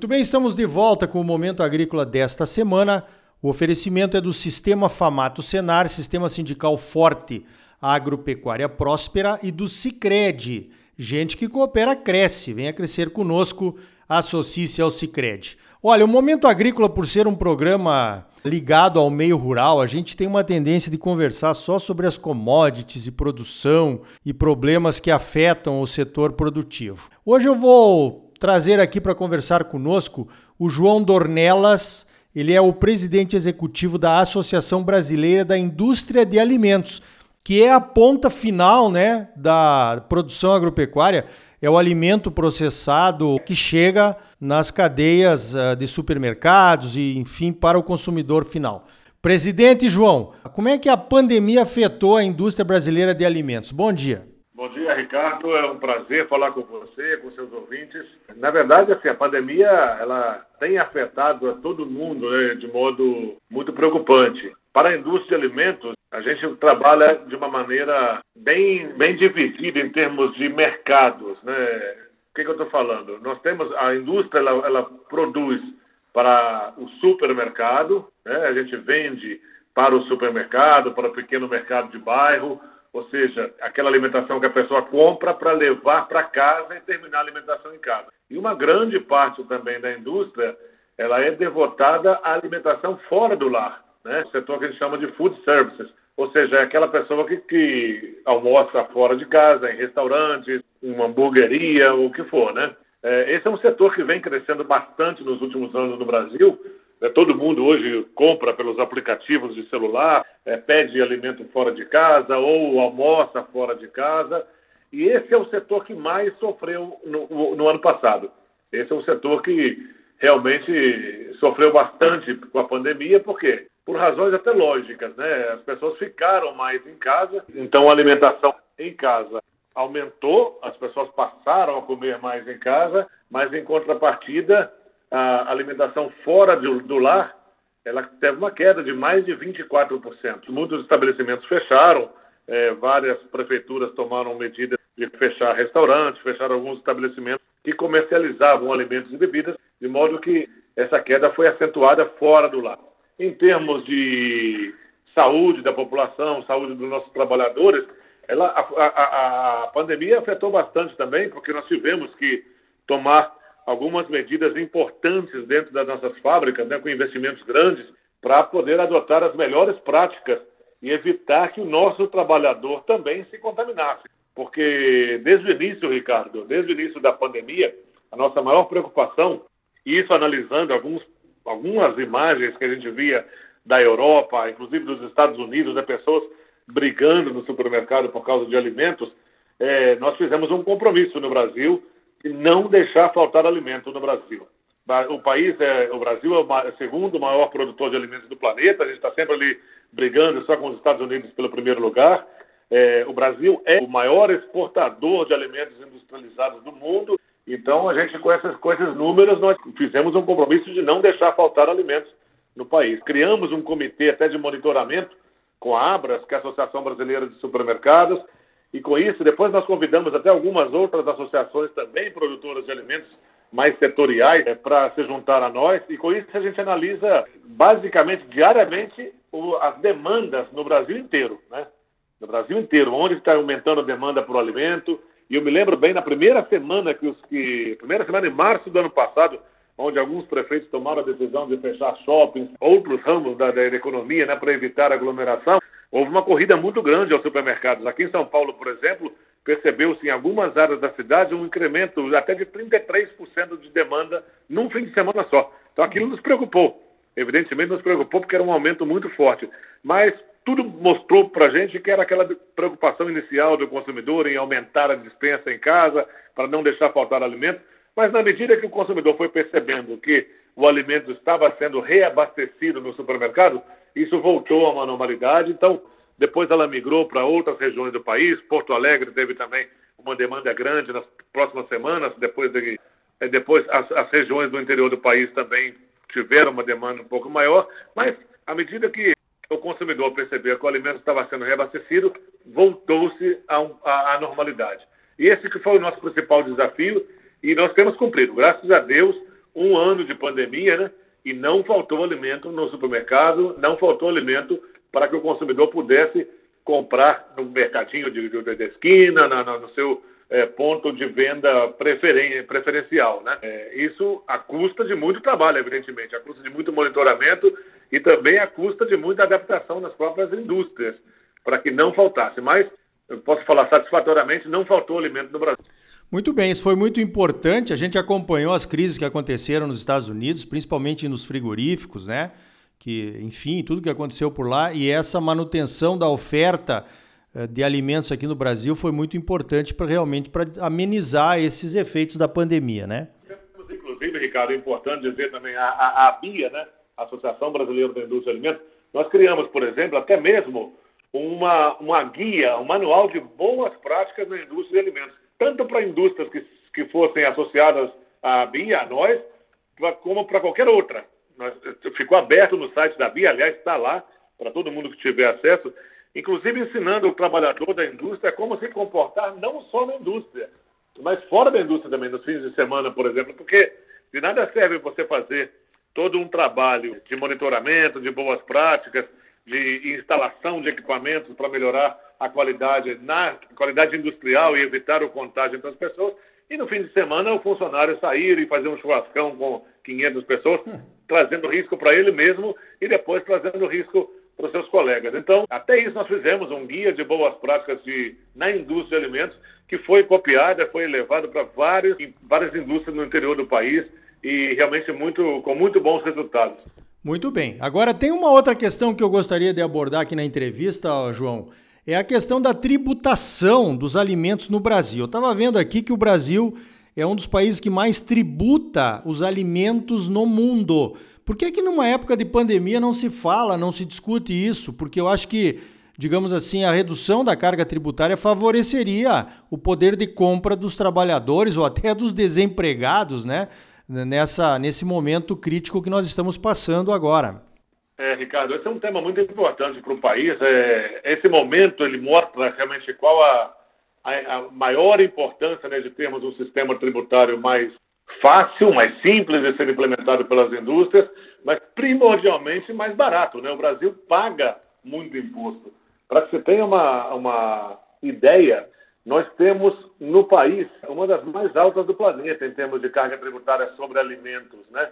Muito bem, estamos de volta com o Momento Agrícola desta semana. O oferecimento é do Sistema Famato Senar, Sistema Sindical Forte, Agropecuária Próspera e do Cicred. Gente que coopera cresce. Venha crescer conosco, associe-se ao Cicred. Olha, o Momento Agrícola, por ser um programa ligado ao meio rural, a gente tem uma tendência de conversar só sobre as commodities e produção e problemas que afetam o setor produtivo. Hoje eu vou trazer aqui para conversar conosco o João Dornelas. Ele é o presidente executivo da Associação Brasileira da Indústria de Alimentos, que é a ponta final né, da produção agropecuária. É o alimento processado que chega nas cadeias ah, de supermercados e, enfim, para o consumidor final. Presidente João, como é que a pandemia afetou a indústria brasileira de alimentos? Bom dia. Ricardo. É um prazer falar com você, com seus ouvintes. Na verdade, assim, a pandemia ela tem afetado a todo mundo né, de modo muito preocupante. Para a indústria de alimentos, a gente trabalha de uma maneira bem, bem dividida em termos de mercados. Né? O que, que eu estou falando? Nós temos a indústria, ela, ela produz para o supermercado, né? a gente vende para o supermercado, para o pequeno mercado de bairro, ou seja, aquela alimentação que a pessoa compra para levar para casa e terminar a alimentação em casa. E uma grande parte também da indústria, ela é devotada à alimentação fora do lar, né? O setor que a gente chama de food services, ou seja, é aquela pessoa que, que almoça fora de casa, em restaurantes, uma hamburgueria, o que for, né? É, esse é um setor que vem crescendo bastante nos últimos anos no Brasil todo mundo hoje compra pelos aplicativos de celular, é, pede alimento fora de casa ou almoça fora de casa. E esse é o setor que mais sofreu no, no ano passado. Esse é um setor que realmente sofreu bastante com a pandemia, por quê? Por razões até lógicas, né? As pessoas ficaram mais em casa, então a alimentação em casa aumentou, as pessoas passaram a comer mais em casa, mas em contrapartida a alimentação fora do, do lar, ela teve uma queda de mais de 24%. Muitos estabelecimentos fecharam, é, várias prefeituras tomaram medidas de fechar restaurantes, fechar alguns estabelecimentos que comercializavam alimentos e bebidas, de modo que essa queda foi acentuada fora do lar. Em termos de saúde da população, saúde dos nossos trabalhadores, ela, a, a, a pandemia afetou bastante também, porque nós tivemos que tomar algumas medidas importantes dentro das nossas fábricas, né, com investimentos grandes, para poder adotar as melhores práticas e evitar que o nosso trabalhador também se contaminasse. Porque desde o início, Ricardo, desde o início da pandemia, a nossa maior preocupação, e isso analisando alguns, algumas imagens que a gente via da Europa, inclusive dos Estados Unidos, de pessoas brigando no supermercado por causa de alimentos, é, nós fizemos um compromisso no Brasil não deixar faltar alimento no Brasil. O país é, o Brasil é o segundo maior produtor de alimentos do planeta. A gente está sempre ali brigando só com os Estados Unidos pelo primeiro lugar. É, o Brasil é o maior exportador de alimentos industrializados do mundo. Então, a gente, com, essas, com esses números, nós fizemos um compromisso de não deixar faltar alimentos no país. Criamos um comitê até de monitoramento com a Abras, que é a Associação Brasileira de Supermercados, e com isso, depois nós convidamos até algumas outras associações também produtoras de alimentos mais setoriais é, para se juntar a nós. E com isso a gente analisa basicamente diariamente o, as demandas no Brasil inteiro, né? No Brasil inteiro, onde está aumentando a demanda por alimento. E eu me lembro bem na primeira semana que os que primeira semana em março do ano passado, onde alguns prefeitos tomaram a decisão de fechar shoppings, outros ramos da, da economia, né, para evitar aglomeração. Houve uma corrida muito grande aos supermercados. Aqui em São Paulo, por exemplo, percebeu-se em algumas áreas da cidade um incremento até de 33% de demanda num fim de semana só. Então aquilo nos preocupou. Evidentemente nos preocupou porque era um aumento muito forte. Mas tudo mostrou para a gente que era aquela preocupação inicial do consumidor em aumentar a dispensa em casa para não deixar faltar alimento. Mas na medida que o consumidor foi percebendo que o alimento estava sendo reabastecido no supermercado, isso voltou a uma normalidade. Então, depois ela migrou para outras regiões do país. Porto Alegre teve também uma demanda grande nas próximas semanas. Depois, de, eh, depois as, as regiões do interior do país também tiveram uma demanda um pouco maior. Mas, à medida que o consumidor percebeu que o alimento estava sendo reabastecido, voltou-se à normalidade. E esse que foi o nosso principal desafio e nós temos cumprido. Graças a Deus, um ano de pandemia, né? E não faltou alimento no supermercado, não faltou alimento para que o consumidor pudesse comprar no mercadinho de, de, de esquina, na, na, no seu é, ponto de venda preferen, preferencial. Né? É, isso a custa de muito trabalho, evidentemente, a custa de muito monitoramento e também a custa de muita adaptação nas próprias indústrias, para que não faltasse. Mas, eu posso falar satisfatoriamente, não faltou alimento no Brasil. Muito bem, isso foi muito importante. A gente acompanhou as crises que aconteceram nos Estados Unidos, principalmente nos frigoríficos, né? Que, enfim, tudo que aconteceu por lá e essa manutenção da oferta eh, de alimentos aqui no Brasil foi muito importante para realmente para amenizar esses efeitos da pandemia, né? Inclusive, Ricardo, é importante dizer também a, a, a BIA, né? Associação Brasileira da Indústria de Alimentos, nós criamos, por exemplo, até mesmo uma, uma guia, um manual de boas práticas na indústria de alimentos, tanto para indústrias que, que fossem associadas à BIA, a nós, como para qualquer outra. Nós, ficou aberto no site da BIA, aliás, está lá para todo mundo que tiver acesso inclusive ensinando o trabalhador da indústria como se comportar não só na indústria, mas fora da indústria também, nos fins de semana, por exemplo, porque de nada serve você fazer todo um trabalho de monitoramento, de boas práticas, de instalação de equipamentos para melhorar a qualidade na qualidade industrial e evitar o contágio entre as pessoas, e no fim de semana o funcionário sair e fazer um churrascão com 500 pessoas, hum. trazendo risco para ele mesmo e depois trazendo risco para os seus colegas. Então, até isso nós fizemos um guia de boas práticas de, na indústria de alimentos, que foi copiada, foi levado para várias, várias indústrias no interior do país e realmente muito, com muito bons resultados. Muito bem. Agora, tem uma outra questão que eu gostaria de abordar aqui na entrevista, João. É a questão da tributação dos alimentos no Brasil. Eu estava vendo aqui que o Brasil é um dos países que mais tributa os alimentos no mundo. Por que, que numa época de pandemia não se fala, não se discute isso? Porque eu acho que, digamos assim, a redução da carga tributária favoreceria o poder de compra dos trabalhadores ou até dos desempregados, né? Nessa, nesse momento crítico que nós estamos passando agora. É, Ricardo, esse é um tema muito importante para o país. É, esse momento ele mostra realmente qual a, a, a maior importância né, de termos um sistema tributário mais fácil, mais simples de ser implementado pelas indústrias, mas primordialmente mais barato. Né? O Brasil paga muito imposto. Para que você tenha uma, uma ideia, nós temos no país uma das mais altas do planeta em termos de carga tributária sobre alimentos. Né?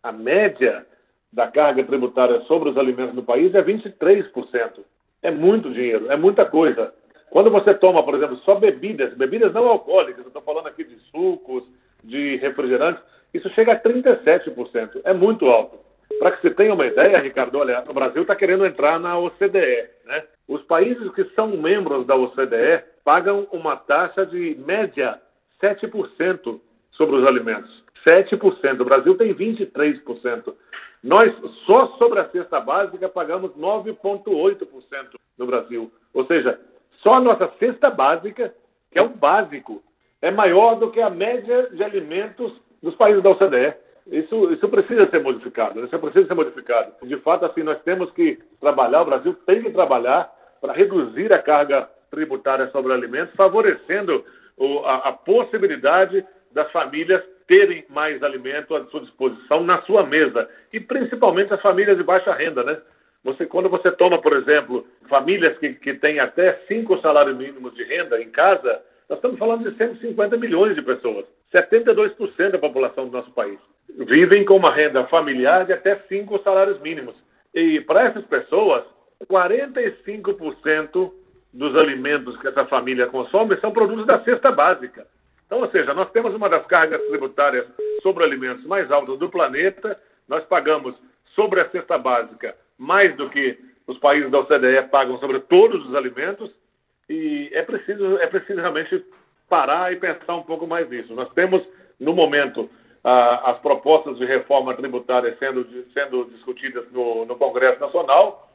A média da carga tributária sobre os alimentos no país é 23%. É muito dinheiro, é muita coisa. Quando você toma, por exemplo, só bebidas, bebidas não alcoólicas, estou falando aqui de sucos, de refrigerantes, isso chega a 37%. É muito alto. Para que você tenha uma ideia, Ricardo, olha, o Brasil está querendo entrar na OCDE. Né? Os países que são membros da OCDE pagam uma taxa de média 7% sobre os alimentos. 7%. O Brasil tem 23%. Nós, só sobre a cesta básica, pagamos 9,8% no Brasil. Ou seja, só a nossa cesta básica, que é o básico, é maior do que a média de alimentos dos países da OCDE. Isso, isso precisa ser modificado, isso precisa ser modificado. De fato, assim, nós temos que trabalhar, o Brasil tem que trabalhar para reduzir a carga tributária sobre alimentos, favorecendo a, a possibilidade das famílias terem mais alimento à sua disposição na sua mesa e principalmente as famílias de baixa renda, né? Você, quando você toma, por exemplo, famílias que, que têm até cinco salários mínimos de renda em casa, nós estamos falando de 150 milhões de pessoas. 72% da população do nosso país vivem com uma renda familiar de até cinco salários mínimos. E para essas pessoas, 45% dos alimentos que essa família consome são produtos da cesta básica. Então, ou seja, nós temos uma das cargas tributárias sobre alimentos mais altas do planeta, nós pagamos sobre a cesta básica mais do que os países da OCDE pagam sobre todos os alimentos, e é preciso, é preciso realmente parar e pensar um pouco mais nisso. Nós temos, no momento, as propostas de reforma tributária sendo, sendo discutidas no, no Congresso Nacional,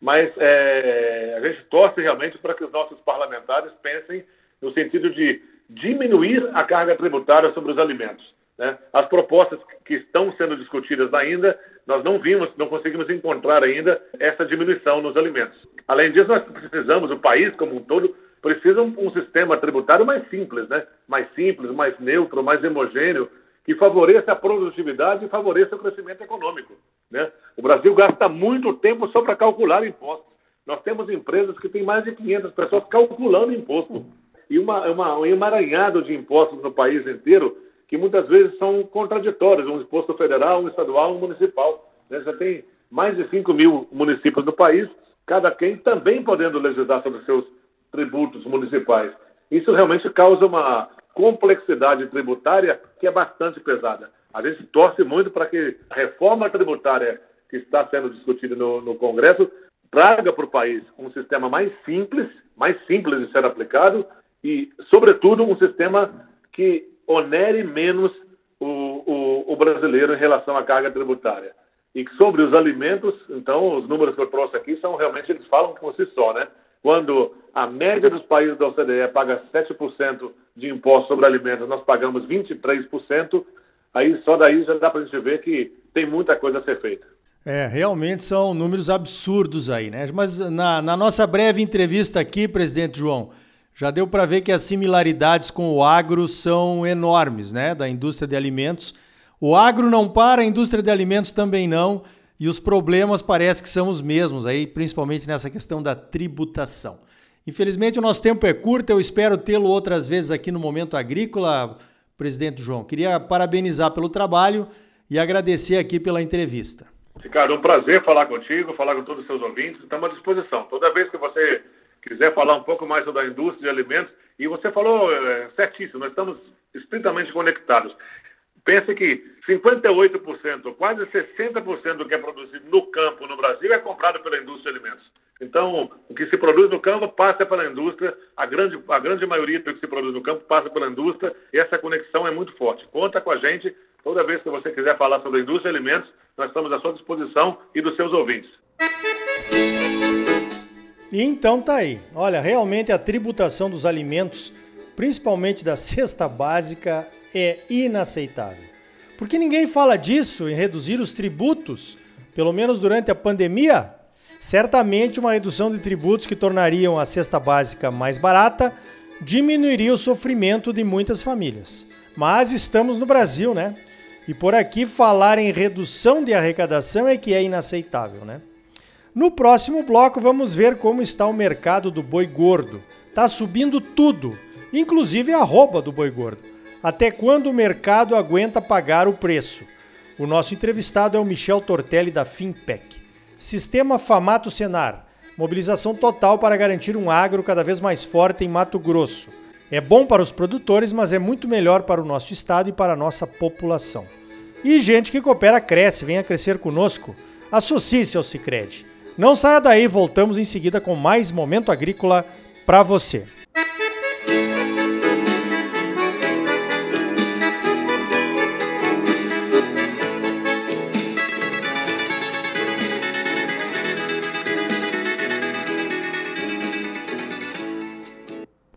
mas é, a gente torce realmente para que os nossos parlamentares pensem no sentido de diminuir a carga tributária sobre os alimentos. Né? As propostas que estão sendo discutidas ainda, nós não vimos, não conseguimos encontrar ainda essa diminuição nos alimentos. Além disso, nós precisamos, o país como um todo, precisa um, um sistema tributário mais simples, né? mais simples, mais neutro, mais homogêneo, que favoreça a produtividade e favoreça o crescimento econômico. Né? O Brasil gasta muito tempo só para calcular impostos. Nós temos empresas que têm mais de 500 pessoas calculando imposto. E uma, uma, um emaranhado de impostos no país inteiro que muitas vezes são contraditórios, um imposto federal, um estadual, um municipal. Né? Já tem mais de 5 mil municípios no país, cada quem também podendo legislar sobre seus tributos municipais. Isso realmente causa uma complexidade tributária que é bastante pesada. A gente torce muito para que a reforma tributária que está sendo discutida no, no Congresso traga para o país um sistema mais simples, mais simples de ser aplicado e, sobretudo, um sistema que onere menos o, o, o brasileiro em relação à carga tributária. E sobre os alimentos, então, os números que eu trouxe aqui são realmente, eles falam por si só, né? Quando a média dos países da OCDE paga 7% de imposto sobre alimentos, nós pagamos 23%, aí só daí já dá para a gente ver que tem muita coisa a ser feita. É, realmente são números absurdos aí, né? Mas na, na nossa breve entrevista aqui, presidente João, já deu para ver que as similaridades com o agro são enormes, né? Da indústria de alimentos. O agro não para, a indústria de alimentos também não, e os problemas parece que são os mesmos, aí, principalmente nessa questão da tributação. Infelizmente, o nosso tempo é curto, eu espero tê-lo outras vezes aqui no Momento Agrícola, presidente João. Queria parabenizar pelo trabalho e agradecer aqui pela entrevista. Ricardo, um prazer falar contigo, falar com todos os seus ouvintes. Estamos à disposição. Toda vez que você quiser falar um pouco mais sobre a indústria de alimentos, e você falou é, certíssimo, nós estamos estritamente conectados. Pense que 58%, quase 60% do que é produzido no campo no Brasil é comprado pela indústria de alimentos. Então, o que se produz no campo passa pela indústria, a grande, a grande maioria do que se produz no campo passa pela indústria, e essa conexão é muito forte. Conta com a gente, toda vez que você quiser falar sobre a indústria de alimentos, nós estamos à sua disposição e dos seus ouvintes. E então tá aí. Olha, realmente a tributação dos alimentos, principalmente da cesta básica, é inaceitável. Porque ninguém fala disso em reduzir os tributos, pelo menos durante a pandemia. Certamente uma redução de tributos que tornariam a cesta básica mais barata diminuiria o sofrimento de muitas famílias. Mas estamos no Brasil, né? E por aqui falar em redução de arrecadação é que é inaceitável, né? No próximo bloco vamos ver como está o mercado do boi gordo. Tá subindo tudo, inclusive a roupa do boi gordo. Até quando o mercado aguenta pagar o preço? O nosso entrevistado é o Michel Tortelli da Finpec. Sistema Famato Senar. Mobilização total para garantir um agro cada vez mais forte em Mato Grosso. É bom para os produtores, mas é muito melhor para o nosso estado e para a nossa população. E gente que coopera cresce, venha crescer conosco. Associe-se ao Sicredi. Não saia daí, voltamos em seguida com mais momento agrícola para você.